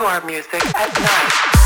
Every our music at lead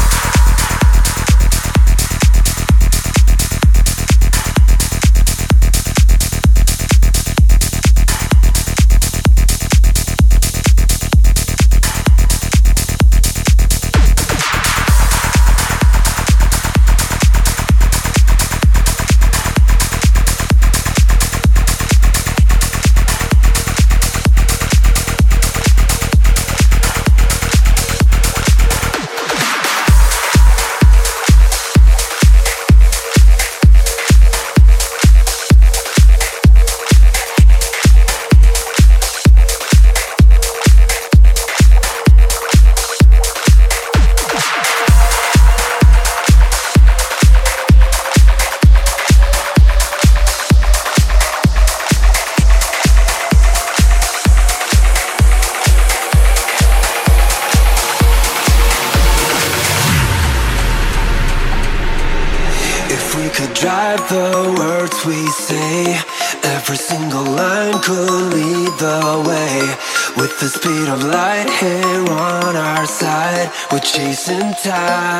time.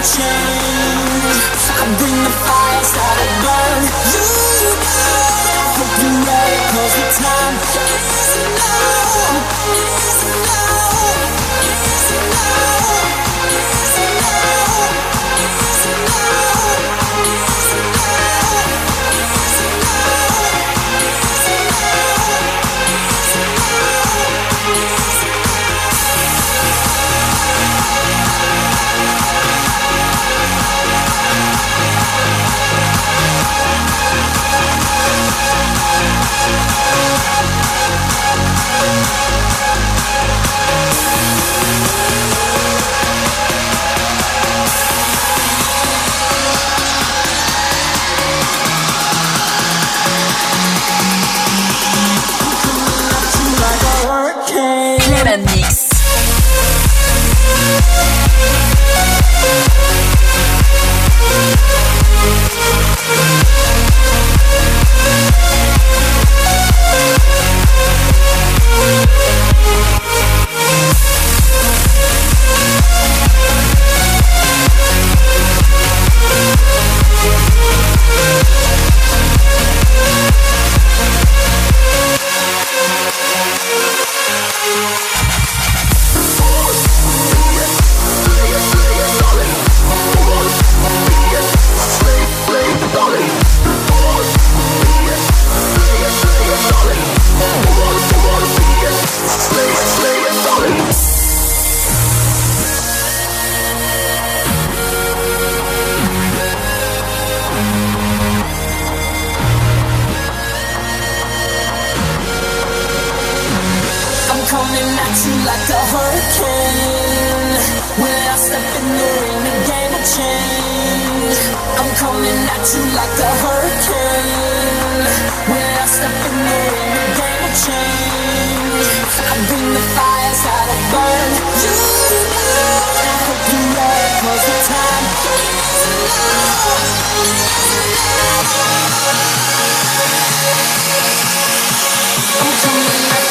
change you like a hurricane. When I step in the ring, the game will change. I'm coming at you like a hurricane. When I step in the ring, the game will change. I bring the fires out of burn. You I cause the time. I'm coming at